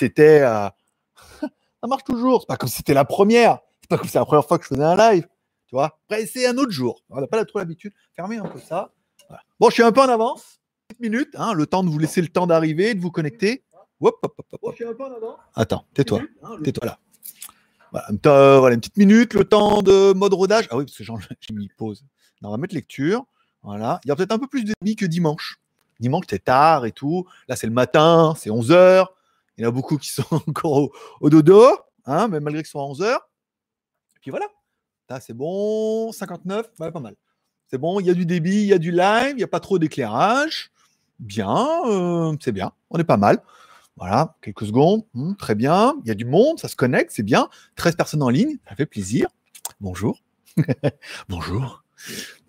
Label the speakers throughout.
Speaker 1: c'était. euh, ça marche toujours. C'est pas comme si c'était la première. C'est pas comme si c'était la première fois que je faisais un live. Tu vois Après, c'est un autre jour. On n'a pas trop l'habitude. Fermez un peu ça. Voilà. Bon, je suis un peu en avance. 10 minutes, hein, le temps de vous laisser le temps d'arriver, de vous connecter. Hop, hop, hop, hop, hop.
Speaker 2: je suis un peu en avance.
Speaker 1: Attends, tais-toi. Tais-toi là. Voilà, euh, voilà, une petite minute, le temps de mode rodage. Ah oui, parce que j'ai mis pause. Non, on va mettre lecture. Voilà. Il y a peut-être un peu plus de demi que dimanche. Dimanche, c'est tard et tout. Là, c'est le matin, c'est 11h. Il y en a beaucoup qui sont encore au, dodo, hein, même malgré qu'ils sont à 11h. Et puis voilà. Là, c'est bon. 59, ouais, pas mal. C'est bon, il y a du débit, il y a du live, il n'y a pas trop d'éclairage. Bien, euh, c'est bien. On est pas mal. Voilà, quelques secondes. Hmm, très bien. Il y a du monde, ça se connecte, c'est bien. 13 personnes en ligne, ça fait plaisir. Bonjour. Bonjour.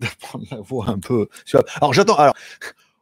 Speaker 1: La voix un peu. Alors j'attends.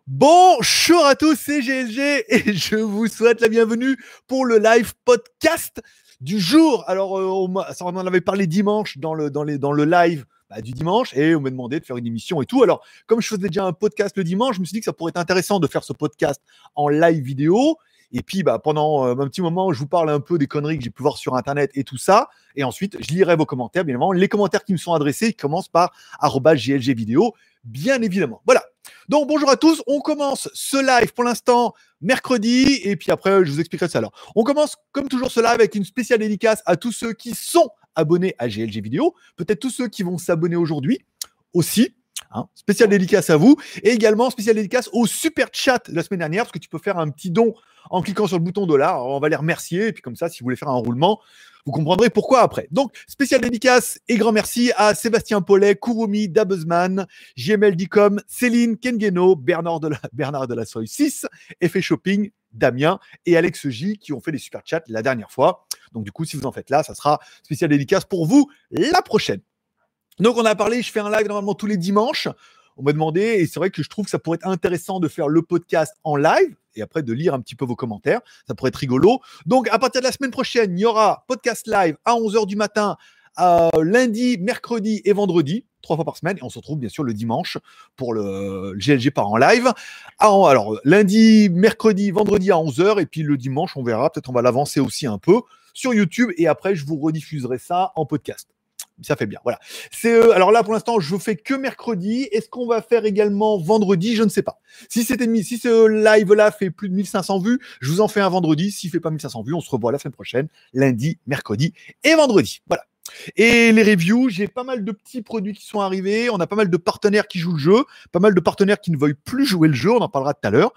Speaker 1: Bonjour à tous, c'est GLG et je vous souhaite la bienvenue pour le live podcast du jour. Alors, euh, on, en avait parlé dimanche dans le, dans dans le live bah, du dimanche et on m'a demandé de faire une émission et tout. Alors, comme je faisais déjà un podcast le dimanche, je me suis dit que ça pourrait être intéressant de faire ce podcast en live vidéo. Et puis, bah, pendant euh, un petit moment, je vous parle un peu des conneries que j'ai pu voir sur Internet et tout ça. Et ensuite, je lirai vos commentaires, bien évidemment. Les commentaires qui me sont adressés ils commencent par GLG vidéo, bien évidemment. Voilà. Donc, bonjour à tous. On commence ce live pour l'instant mercredi. Et puis après, je vous expliquerai ça alors. On commence, comme toujours, ce live avec une spéciale dédicace à tous ceux qui sont abonnés à GLG vidéo. Peut-être tous ceux qui vont s'abonner aujourd'hui aussi. Hein, spécial dédicace à vous et également spécial dédicace au super chat de la semaine dernière parce que tu peux faire un petit don en cliquant sur le bouton dollar. On va les remercier et puis comme ça, si vous voulez faire un roulement, vous comprendrez pourquoi après. Donc, spécial dédicace et grand merci à Sébastien Paulet, Kurumi, Dabuzman, JML Dicom, Céline, Kengeno, Bernard de la, Bernard de la Soy 6, Effet Shopping, Damien et Alex J qui ont fait les super chats la dernière fois. Donc, du coup, si vous en faites là, ça sera spécial dédicace pour vous la prochaine. Donc, on a parlé, je fais un live normalement tous les dimanches. On m'a demandé, et c'est vrai que je trouve que ça pourrait être intéressant de faire le podcast en live et après de lire un petit peu vos commentaires. Ça pourrait être rigolo. Donc, à partir de la semaine prochaine, il y aura podcast live à 11h du matin, euh, lundi, mercredi et vendredi, trois fois par semaine. Et on se retrouve bien sûr le dimanche pour le, GLG par en live. En- alors, lundi, mercredi, vendredi à 11h. Et puis le dimanche, on verra. Peut-être on va l'avancer aussi un peu sur YouTube. Et après, je vous rediffuserai ça en podcast. Ça fait bien, voilà. C'est euh, alors là pour l'instant, je fais que mercredi. Est-ce qu'on va faire également vendredi? Je ne sais pas. Si c'était mis- si ce live là fait plus de 1500 vues, je vous en fais un vendredi. S'il fait pas 1500 vues, on se revoit la semaine prochaine, lundi, mercredi et vendredi. Voilà. Et les reviews, j'ai pas mal de petits produits qui sont arrivés. On a pas mal de partenaires qui jouent le jeu, pas mal de partenaires qui ne veulent plus jouer le jeu. On en parlera tout à l'heure.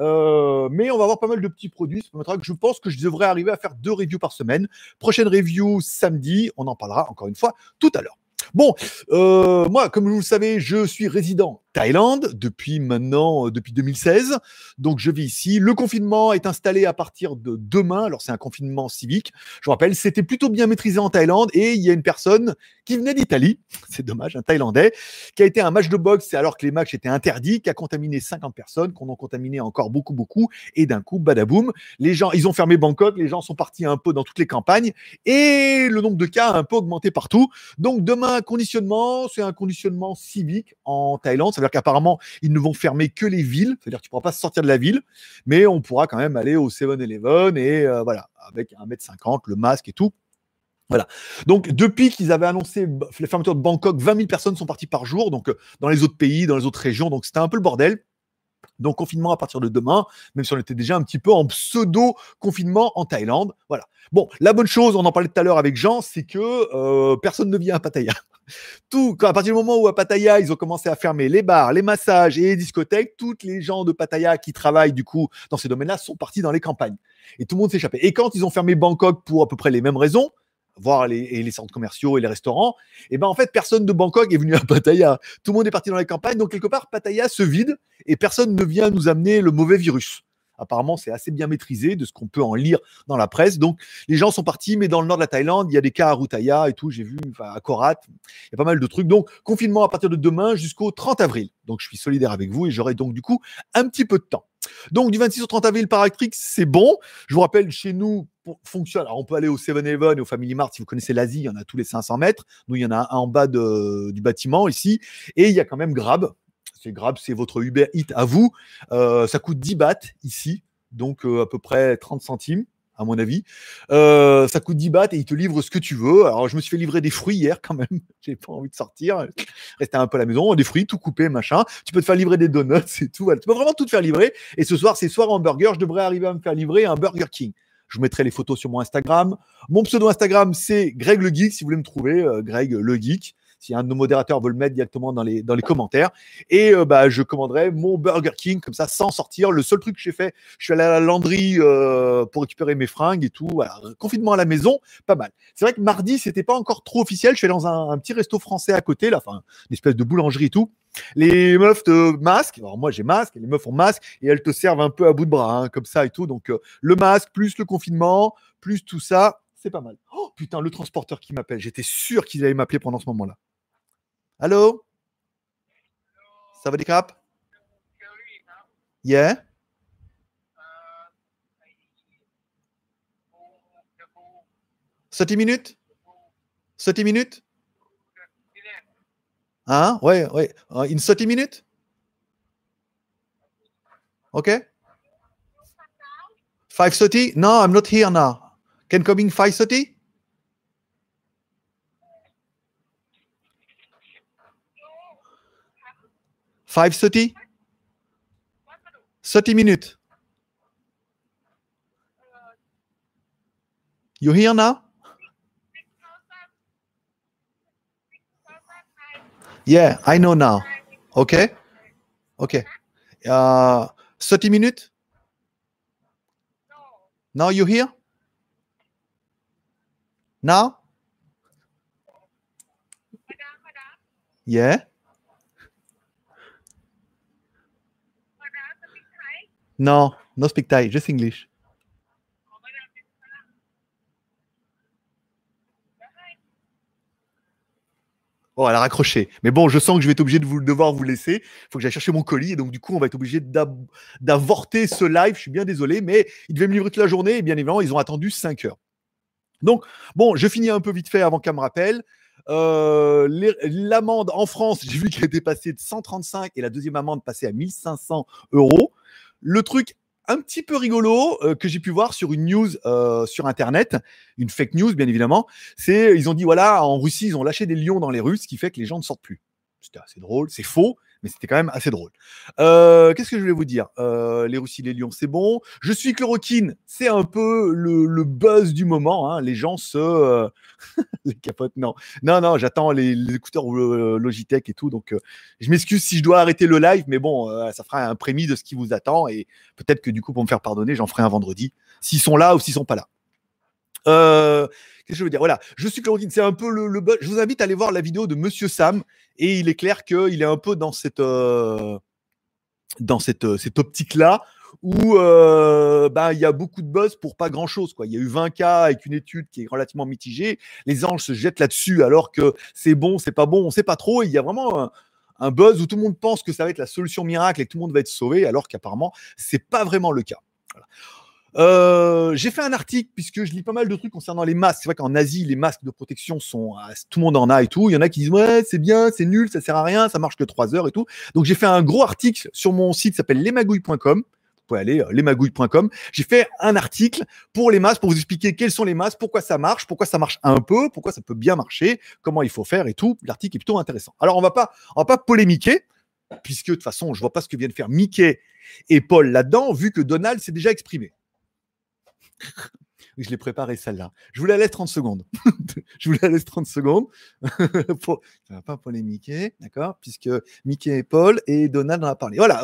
Speaker 1: Euh, mais on va avoir pas mal de petits produits. Je pense que je devrais arriver à faire deux reviews par semaine. Prochaine review samedi. On en parlera encore une fois tout à l'heure. Bon, euh, moi, comme vous le savez, je suis résident Thaïlande depuis maintenant, euh, depuis 2016. Donc, je vis ici. Le confinement est installé à partir de demain. Alors, c'est un confinement civique. Je vous rappelle, c'était plutôt bien maîtrisé en Thaïlande et il y a une personne qui venait d'Italie. C'est dommage, un Thaïlandais qui a été un match de boxe alors que les matchs étaient interdits, qui a contaminé 50 personnes, qu'on en contaminé encore beaucoup, beaucoup. Et d'un coup, badaboum, les gens, ils ont fermé Bangkok, les gens sont partis un peu dans toutes les campagnes et le nombre de cas a un peu augmenté partout. Donc demain, conditionnement, c'est un conditionnement civique en Thaïlande. Ça veut dire qu'apparemment, ils ne vont fermer que les villes. C'est-à-dire que tu ne pourras pas sortir de la ville, mais on pourra quand même aller au 7-Eleven et euh, voilà, avec 1m50, le masque et tout. Voilà. Donc, depuis qu'ils avaient annoncé b- la fermeture de Bangkok, 20 000 personnes sont parties par jour. Donc, euh, dans les autres pays, dans les autres régions. Donc, c'était un peu le bordel. Donc, confinement à partir de demain, même si on était déjà un petit peu en pseudo-confinement en Thaïlande. Voilà. Bon, la bonne chose, on en parlait tout à l'heure avec Jean, c'est que euh, personne ne vient à Pattaya. Tout, à partir du moment où à Pattaya, ils ont commencé à fermer les bars, les massages et les discothèques, toutes les gens de Pattaya qui travaillent du coup dans ces domaines-là sont partis dans les campagnes. Et tout le monde échappé. Et quand ils ont fermé Bangkok pour à peu près les mêmes raisons, voir les, centres commerciaux et les restaurants, et ben en fait personne de Bangkok est venu à Pattaya. Tout le monde est parti dans les campagnes, donc quelque part Pattaya se vide et personne ne vient nous amener le mauvais virus. Apparemment, c'est assez bien maîtrisé de ce qu'on peut en lire dans la presse. Donc, les gens sont partis, mais dans le nord de la Thaïlande, il y a des cas à Rutaya et tout. J'ai vu, à Korat, il y a pas mal de trucs. Donc, confinement à partir de demain jusqu'au 30 avril. Donc, je suis solidaire avec vous et j'aurai donc du coup un petit peu de temps. Donc, du 26 au 30 avril par Actrix, c'est bon. Je vous rappelle, chez nous, fonctionne. Alors, on peut aller au 7-Eleven et au Family Mart. Si vous connaissez l'Asie, il y en a tous les 500 mètres. Nous, il y en a un en bas du bâtiment ici. Et il y a quand même Grab. C'est Grab, c'est votre Uber Eats à vous. Euh, ça coûte 10 bahts ici. Donc, euh, à peu près 30 centimes. à mon avis. Euh, ça coûte 10 bahts et il te livre ce que tu veux. Alors, je me suis fait livrer des fruits hier quand même. J'ai pas envie de sortir. Rester un peu à la maison. Des fruits, tout coupé, machin. Tu peux te faire livrer des donuts et tout. Tu peux vraiment tout te faire livrer. Et ce soir, c'est soir hamburger. Je devrais arriver à me faire livrer un Burger King. Je vous mettrai les photos sur mon Instagram. Mon pseudo Instagram, c'est Greg le Geek. Si vous voulez me trouver, euh, Greg le Geek si un de nos modérateurs veut le mettre directement dans les, dans les commentaires. Et euh, bah, je commanderai mon Burger King comme ça sans sortir. Le seul truc que j'ai fait, je suis allé à la landry euh, pour récupérer mes fringues et tout. Voilà. Confinement à la maison, pas mal. C'est vrai que mardi, c'était pas encore trop officiel. Je suis allé dans un, petit resto français à côté, là, enfin, une espèce de boulangerie et tout. Les meufs te masquent. Alors moi j'ai masque, les meufs ont masque et elles te servent un peu à bout de bras, hein, comme ça et tout. Donc euh, le masque plus le confinement plus tout ça, c'est pas mal. Oh putain, le transporteur qui m'appelle. J'étais sûr qu'il allait m'appeler pendant ce moment-là. Va des cap Yeah? 30 minutes 30 minutes Hein Ouais, ouais. Uh, in 30 minutes Okay. 5.30 No, I'm not here now. Can come in 5.30 5.30 30 minutes. You here now? Yeah, I know now. Okay. Okay. Uh, 30 minutes? Now you here? Now? Yeah. Non, no speak Thai, just English. Oh, elle a raccroché. Mais bon, je sens que je vais être obligé de vous, devoir vous laisser. Il faut que j'aille chercher mon colis. Et donc, du coup, on va être obligé d'avorter ce live. Je suis bien désolé, mais ils devaient me livrer toute la journée. Et bien évidemment, ils ont attendu 5 heures. Donc, bon, je finis un peu vite fait avant qu'elle me rappelle. Euh, l'amende en France, j'ai vu qu'elle était passée de 135 et la deuxième amende passée à 1500 euros. Le truc un petit peu rigolo euh, que j'ai pu voir sur une news euh, sur internet, une fake news bien évidemment, c'est ils ont dit voilà en Russie ils ont lâché des lions dans les rues, ce qui fait que les gens ne sortent plus. C'était assez drôle, c'est faux, mais c'était quand même assez drôle. Euh, qu'est-ce que je voulais vous dire? Euh, Les Russie, les Lions, c'est bon. Je suis chloroquine, c'est un peu le, buzz du moment. Hein. Les gens se. Euh, les capotes, non. Non, non, j'attends les, écouteurs Logitech et tout. Donc, je m'excuse si je dois arrêter le live, mais bon, ça fera un prémis de ce qui vous attend. Et peut-être que du coup, pour me faire pardonner, j'en ferai un vendredi, s'ils sont là ou s'ils sont pas là. Qu'est-ce que je veux dire? Voilà, je suis chloroquine, c'est un peu le, le, Je vous invite à aller voir la vidéo de Monsieur Sam et il est clair qu'il est un peu dans cette, euh, euh, cette optique-là où euh, bah, il y a beaucoup de buzz pour pas grand-chose. Quoi. Il y a eu 20 cas avec une étude qui est relativement mitigée. Les anges se jettent là-dessus alors que c'est bon, c'est pas bon, on sait pas trop. Il y a vraiment un, buzz où tout le monde pense que ça va être la solution miracle et que tout le monde va être sauvé alors qu'apparemment, c'est pas vraiment le cas. Euh, j'ai fait un article puisque je lis pas mal de trucs concernant les masques. C'est vrai qu'en Asie, les masques de protection sont, ah, tout le monde en a et tout. Il y en a qui disent ouais, c'est bien, c'est nul, ça sert à rien, ça marche que 3 heures et tout. Donc j'ai fait un gros article sur mon site qui s'appelle lesmagouilles.com. Vous pouvez aller euh, lesmagouilles.com. J'ai fait un article pour les masques pour vous expliquer quels sont les masques, pourquoi ça marche, pourquoi ça marche un peu, pourquoi ça peut bien marcher, comment il faut faire et tout. L'article est plutôt intéressant. Alors on va pas, on va pas polémiquer puisque de toute façon, je vois pas ce que viennent faire Mickey et Paul là-dedans, vu que Donald s'est déjà exprimé. Je l'ai préparé celle-là. Je vous la laisse 30 secondes. je vous la laisse 30 secondes. pour... Ça va pas polémiquer, d'accord? Puisque Mickey et Paul et Donald en a parlé. Voilà,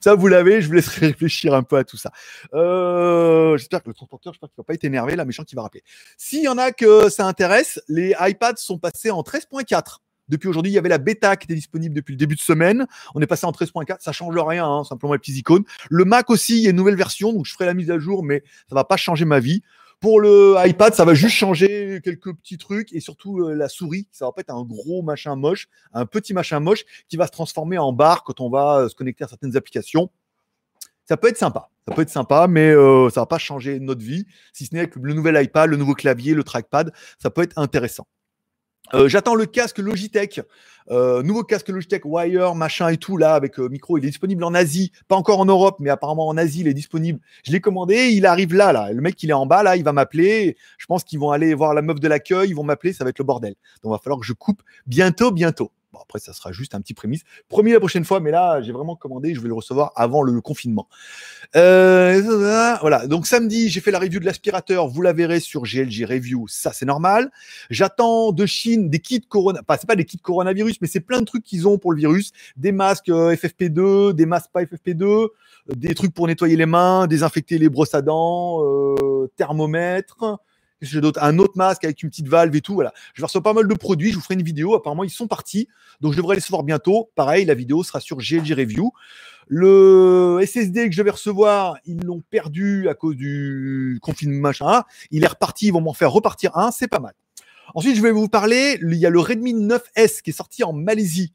Speaker 1: ça vous l'avez, je vous laisserai réfléchir un peu à tout ça. Euh, j'espère que le transporteur, j'espère qu'il ne va pas être énervé, la méchant qui va rappeler. S'il y en a que ça intéresse, les iPads sont passés en 13.4. Depuis aujourd'hui, il y avait la bêta qui était disponible depuis le début de semaine. On est passé en 13.4. Ça change rien, hein, simplement les petits icônes. Le Mac aussi, il y a une nouvelle version, donc je ferai la mise à jour, mais ça va pas changer ma vie. Pour le iPad, ça va juste changer quelques petits trucs et surtout euh, la souris. Ça va pas être un gros machin moche, un petit machin moche qui va se transformer en barre quand on va euh, se connecter à certaines applications. Ça peut être sympa, ça peut être sympa, mais euh, ça va pas changer notre vie. Si ce n'est avec le nouvel iPad, le nouveau clavier, le trackpad, ça peut être intéressant. Euh, j'attends le casque Logitech, euh, nouveau casque Logitech Wire, machin et tout là avec euh, micro. Il est disponible en Asie, pas encore en Europe, mais apparemment en Asie il est disponible. Je l'ai commandé, il arrive là, là. Le mec il est en bas là, il va m'appeler. Je pense qu'ils vont aller voir la meuf de l'accueil, ils vont m'appeler, ça va être le bordel. Donc il va falloir que je coupe bientôt, bientôt. Bon, après, ça sera juste un petit prémisse. Promis la prochaine fois, mais là, j'ai vraiment commandé. Je vais le recevoir avant le confinement. Euh, voilà. Donc, samedi, j'ai fait la review de l'aspirateur. Vous la verrez sur GLG Review. Ça, c'est normal. J'attends de Chine des kits corona. Enfin, c'est pas des kits coronavirus, mais c'est plein de trucs qu'ils ont pour le virus. Des masques euh, FFP2, des masques pas FFP2, des trucs pour nettoyer les mains, désinfecter les brosses à dents, euh, Un autre masque avec une petite valve et tout. Voilà. Je vais recevoir pas mal de produits. Je vous ferai une vidéo. Apparemment, ils sont partis. Donc, je devrais les recevoir bientôt. Pareil, la vidéo sera sur GLG Review. Le SSD que je vais recevoir, ils l'ont perdu à cause du confinement machin. Il est reparti. Ils vont m'en faire repartir un. C'est pas mal. Ensuite, je vais vous parler. Il y a le Redmi 9S qui est sorti en Malaisie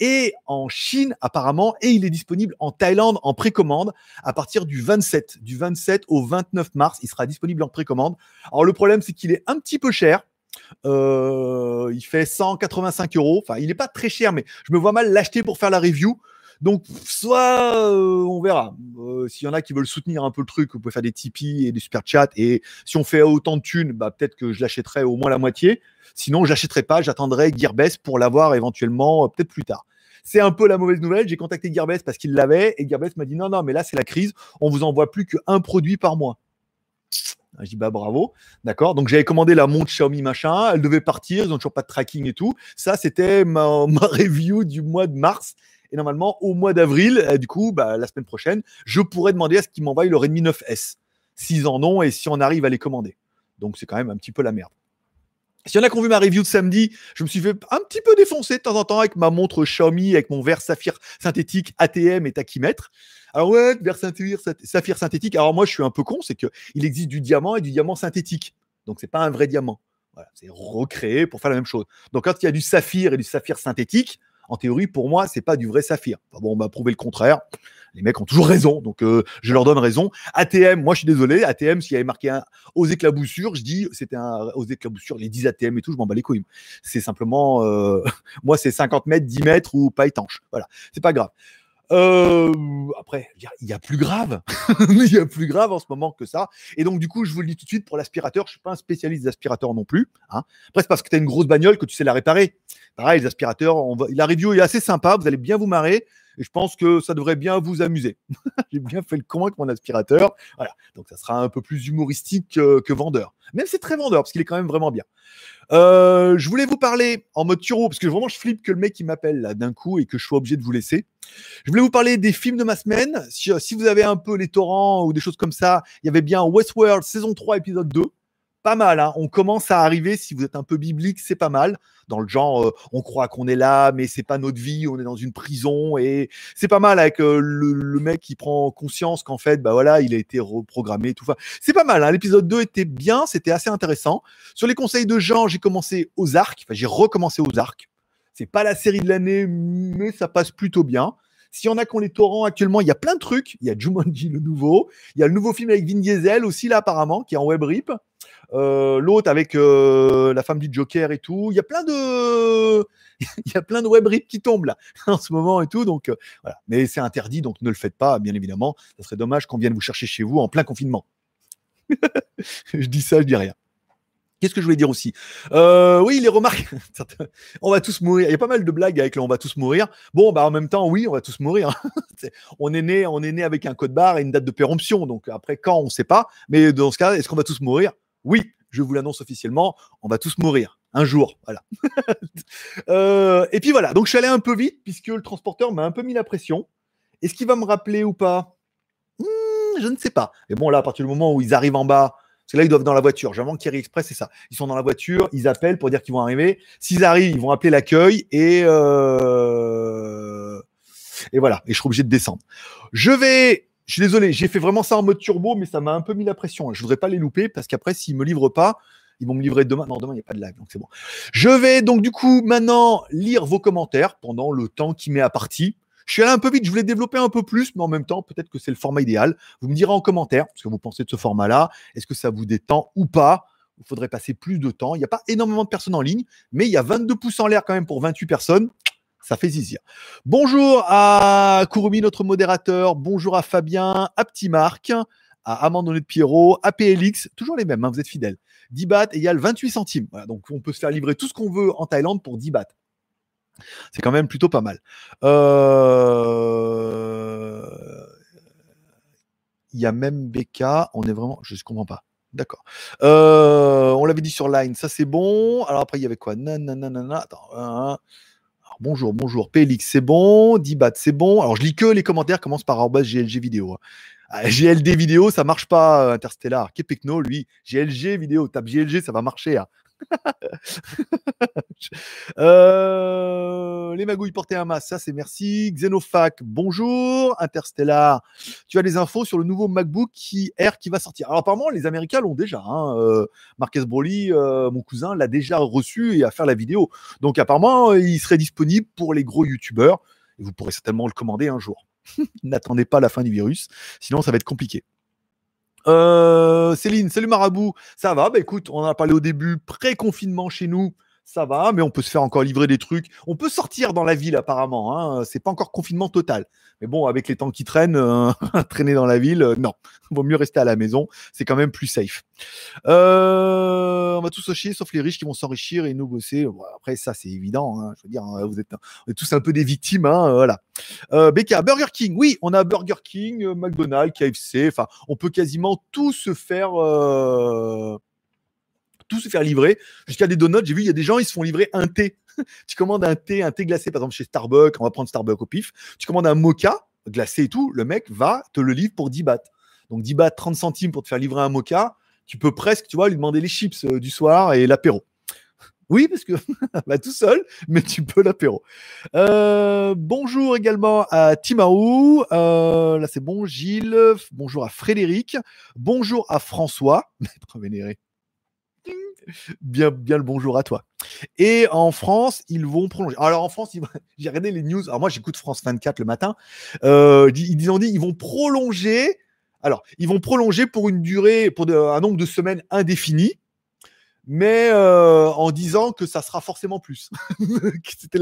Speaker 1: et en Chine apparemment, et il est disponible en Thaïlande en précommande à partir du 27, du 27 au 29 mars, il sera disponible en précommande. Alors le problème c'est qu'il est un petit peu cher. Euh, il fait 185 euros. Enfin, il n'est pas très cher, mais je me vois mal l'acheter pour faire la review. Donc, soit euh, on verra. Euh, s'il y en a qui veulent soutenir un peu le truc, vous pouvez faire des Tipeee et des super chats. Et si on fait autant de thunes, bah, peut-être que je l'achèterai au moins la moitié. Sinon, je l'achèterai pas. J'attendrai Gearbest pour l'avoir éventuellement peut-être plus tard. C'est un peu la mauvaise nouvelle. J'ai contacté Gearbest parce qu'il l'avait et Gearbest m'a dit non, non, mais là, c'est la crise. On vous envoie plus qu'un produit par mois. Ah, je dis bah bravo, d'accord. Donc j'avais commandé la montre Xiaomi machin, elle devait partir, ils n'ont toujours pas de tracking et tout. Ça c'était ma, review du mois de mars. Et normalement au mois d'avril, euh, du coup, bah, la semaine prochaine, je pourrais demander à ce qu'ils m'envoient le Redmi 9S, s'ils en ont et si on arrive à les commander. Donc c'est quand même un petit peu la merde. S'il y en a qui ont vu ma review de samedi, je me suis fait un petit peu défoncer de temps en temps avec ma montre Xiaomi, avec mon verre saphir synthétique ATM et tachymètre. Alors ouais, verre saphir, saphir synthétique. Alors moi, je suis un peu con, c'est qu'il existe du diamant et du diamant synthétique. Donc c'est pas un vrai diamant. C'est recréé pour faire la même chose. Donc quand il y a du saphir et du saphir synthétique, en théorie, pour moi, c'est pas du vrai saphir. bon, on m'a prouvé le contraire. Les mecs ont toujours raison, donc euh, je leur donne raison. ATM, moi je suis désolé, ATM, s'il y avait marqué un aux éclaboussures, je dis c'était un aux éclaboussures, les 10 ATM et tout, je m'en bats les couilles. C'est simplement, euh, moi c'est 50 mètres, 10 mètres ou pas étanche. Voilà, c'est pas grave. Euh, après, il y a plus grave. il y a plus grave en ce moment que ça. Et donc, du coup, je vous le dis tout de suite, pour l'aspirateur, je suis pas un spécialiste d'aspirateur non plus. Hein. Après, c'est parce que tu as une grosse bagnole que tu sais la réparer. Pareil, les aspirateurs, on va... la review est assez sympa, vous allez bien vous marrer. Et je pense que ça devrait bien vous amuser. J'ai bien fait le con avec mon aspirateur. Voilà. Donc, ça sera un peu plus humoristique que, vendeur. Même c'est très vendeur, parce qu'il est quand même vraiment bien. Euh, je voulais vous parler en mode turbo, parce que vraiment, je flippe que le mec il m'appelle là d'un coup et que je sois obligé de vous laisser. Je voulais vous parler des films de ma semaine. Si, si vous avez un peu les torrents ou des choses comme ça, il y avait bien Westworld saison 3, épisode 2 pas mal. Hein. On commence à arriver, si vous êtes un peu biblique, c'est pas mal. Dans le genre, euh, on croit qu'on est là, mais c'est pas notre vie, on est dans une prison. Et c'est pas mal avec euh, le, mec qui prend conscience qu'en fait, bah il a été reprogrammé, tout. c'est pas mal. Hein. L'épisode 2 était bien, c'était assez intéressant. Sur les conseils de Jean, j'ai commencé aux arcs, enfin, j'ai recommencé aux arcs. C'est pas la série de l'année, mais ça passe plutôt bien. S'il y en a qui ont les torrents actuellement, il y a plein de trucs. Il y a Jumanji, le nouveau. Il y a le nouveau film avec Vin Diesel aussi, là, apparemment, qui est en web rip. Euh, l'autre avec euh, la femme du Joker et tout. Il y a plein de, il y a plein de web rips qui tombent là en ce moment et tout. Donc euh, mais c'est interdit, donc ne le faites pas, bien évidemment. Ça serait dommage qu'on vienne vous chercher chez vous en plein confinement. je dis ça, je dis rien. Qu'est-ce que je voulais dire aussi? Oui, les remarques. on va tous mourir. Il y a pas mal de blagues avec le on va tous mourir. Bon, bah en même temps, oui, on va tous mourir. on est né, on est né avec un code barre et une date de péremption. Donc après, quand on ne sait pas. Mais dans ce cas, est-ce qu'on va tous mourir? Oui, je vous l'annonce officiellement, on va tous mourir un jour. Voilà. Euh, et puis voilà, donc je suis allé un peu vite puisque le transporteur m'a un peu mis la pression. Est-ce qu'il va me rappeler ou pas? Hmm, Je ne sais pas. Mais bon, là, à partir du moment où ils arrivent en bas, parce que là, ils doivent dans la voiture. J'avoue Thierry Express, c'est ça. Ils sont dans la voiture, ils appellent pour dire qu'ils vont arriver. S'ils arrivent, ils vont appeler l'accueil et, euh... et voilà. Et je serai obligé de descendre. Je vais je suis désolé, j'ai fait vraiment ça en mode turbo, mais ça m'a un peu mis la pression. Je voudrais pas les louper parce qu'après, s'ils me livrent pas, ils vont me livrer demain. Non, demain, il n'y a pas de live, donc c'est bon. Je vais donc du coup maintenant lire vos commentaires pendant le temps qui m'est à partie. Je suis allé un peu vite, je voulais développer un peu plus, mais en même temps, peut-être que c'est le format idéal. Vous me direz en commentaire ce que vous pensez de ce format-là. Est-ce que ça vous détend ou pas? Il faudrait passer plus de temps. Il n'y a pas énormément de personnes en ligne, mais il y a 22 pouces en l'air quand même pour 28 personnes. Ça fait zizir. Bonjour à Kurumi, notre modérateur. Bonjour à Fabien, à Petit Marc, à Amandonné de Pierrot, à PLX. Toujours les mêmes, hein, vous êtes fidèles. 10 bahts égale 28 centimes. donc on peut se faire livrer tout ce qu'on veut en Thaïlande pour 10 bahts. C'est quand même plutôt pas mal. Euh, il y a même BK. On est vraiment. Je ne comprends pas. D'accord. Euh, on l'avait dit sur Line, ça c'est bon. Alors après, il y avait quoi? Nanana. Attends. Alors, bonjour, bonjour. PLX, c'est bon. Dibat, c'est bon. Alors je lis que les commentaires, commence par GLG vidéo. Hein. Ah, GLD vidéo, ça marche pas, Interstellar. Kepekno, lui, GLG vidéo, tape GLG, ça va marcher. Hein. Euh, les magouilles portaient un masque, ça c'est merci. Xenofac, bonjour. Interstellar, tu as des infos sur le nouveau MacBook Air qui va sortir? Alors apparemment, les Américains l'ont déjà. Hein. Euh, Marques Broly, euh, mon cousin, l'a déjà reçu et a faire la vidéo. Donc apparemment, il serait disponible pour les gros youtubeurs. Et vous pourrez certainement le commander un jour. N'attendez pas la fin du virus, sinon ça va être compliqué. Euh, Céline, salut Marabout, ça va? Bah écoute, on en a parlé au début, pré-confinement chez nous, ça va, mais on peut se faire encore livrer des trucs. On peut sortir dans la ville apparemment, hein. c'est pas encore confinement total. Mais bon, avec les temps qui traînent, euh, traîner dans la ville, euh, non. Vaut mieux rester à la maison, c'est quand même plus safe. Euh, on va tous se chier, sauf les riches qui vont s'enrichir et nous bosser. après, ça, c'est évident. Hein. Je veux dire, hein, vous êtes, on est tous un peu des victimes. Hein, voilà. BK, Burger King. Oui, on a Burger King, McDonald's, KFC. Enfin, on peut quasiment tout se faire tout se faire livrer jusqu'à des donuts. J'ai vu, il y a des gens, ils se font livrer un thé. tu commandes un thé, un thé glacé, par exemple, chez Starbucks. On va prendre Starbucks au pif. Tu commandes un mocha glacé et tout. Le mec va te le livre pour 10 bahts. Donc 10 bahts, 30 centimes pour te faire livrer un mocha. Tu peux presque, tu vois, lui demander les chips euh, du soir et l'apéro. Oui, parce que bah, tout seul, mais tu peux l'apéro. Euh, bonjour également à Timaou. Euh, là, c'est bon. Gilles. Bonjour à Frédéric. Bonjour à François. Maître vénéré bien, bien le bonjour à toi. Et en France, ils vont prolonger. Alors en France, j'ai regardé les news. Alors moi, j'écoute France 24 le matin. Euh, ils ont dit ils vont prolonger. Alors, ils vont prolonger pour une durée, pour un nombre de semaines indéfini mais euh, en disant que ça sera forcément plus. c'était,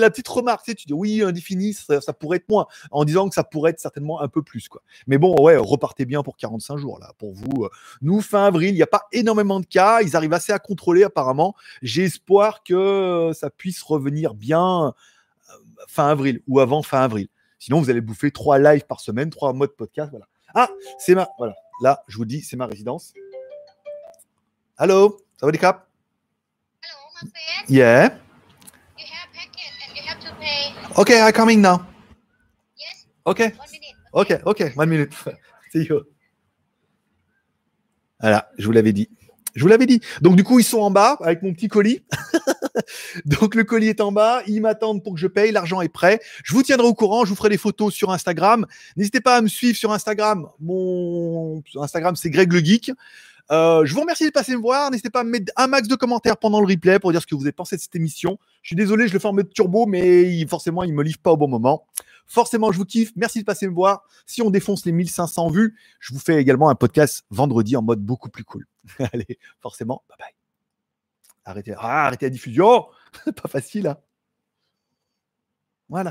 Speaker 1: la, petite remarque. Tu, dis oui, indéfini, ça, pourrait être moins, en disant que ça pourrait être certainement un peu plus. Quoi. Mais bon, ouais, repartez bien pour 45 jours là. Pour vous, euh. nous, fin avril, il n'y a pas énormément de cas. Ils arrivent assez à contrôler apparemment. J'ai espoir que ça puisse revenir bien euh, fin avril ou avant fin avril. Sinon, vous allez bouffer trois lives par semaine, trois modes podcast. Voilà. Ah, c'est ma. Voilà. Là, je vous dis, c'est ma résidence. Allô? Sawadee Cup.
Speaker 2: Hello, my friend.
Speaker 1: Yeah.
Speaker 2: You have packet and you have to pay.
Speaker 1: Okay, I'm coming now.
Speaker 2: Yes.
Speaker 1: Okay.
Speaker 2: One minute.
Speaker 1: Okay, okay, one minute. See you. Voilà, je vous l'avais dit. Je vous l'avais dit. Donc du coup, ils sont en bas avec mon petit colis. Donc le colis est en bas, ils m'attendent pour que je paye, l'argent est prêt. Je vous tiendrai au courant, je vous ferai des photos sur Instagram. N'hésitez pas à me suivre sur Instagram. Mon Instagram c'est Greg le Geek. Euh, je vous remercie de passer me voir. N'hésitez pas à mettre un max de commentaires pendant le replay pour dire ce que vous avez pensé de cette émission. Je suis désolé, je le fais en mode turbo, mais forcément, il me livre pas au bon moment. Forcément, je vous kiffe. Merci de passer me voir. Si on défonce les 1500 vues, je vous fais également un podcast vendredi en mode beaucoup plus cool. Allez, forcément, bye bye. Arrêtez, ah, arrêtez la diffusion. pas facile. Hein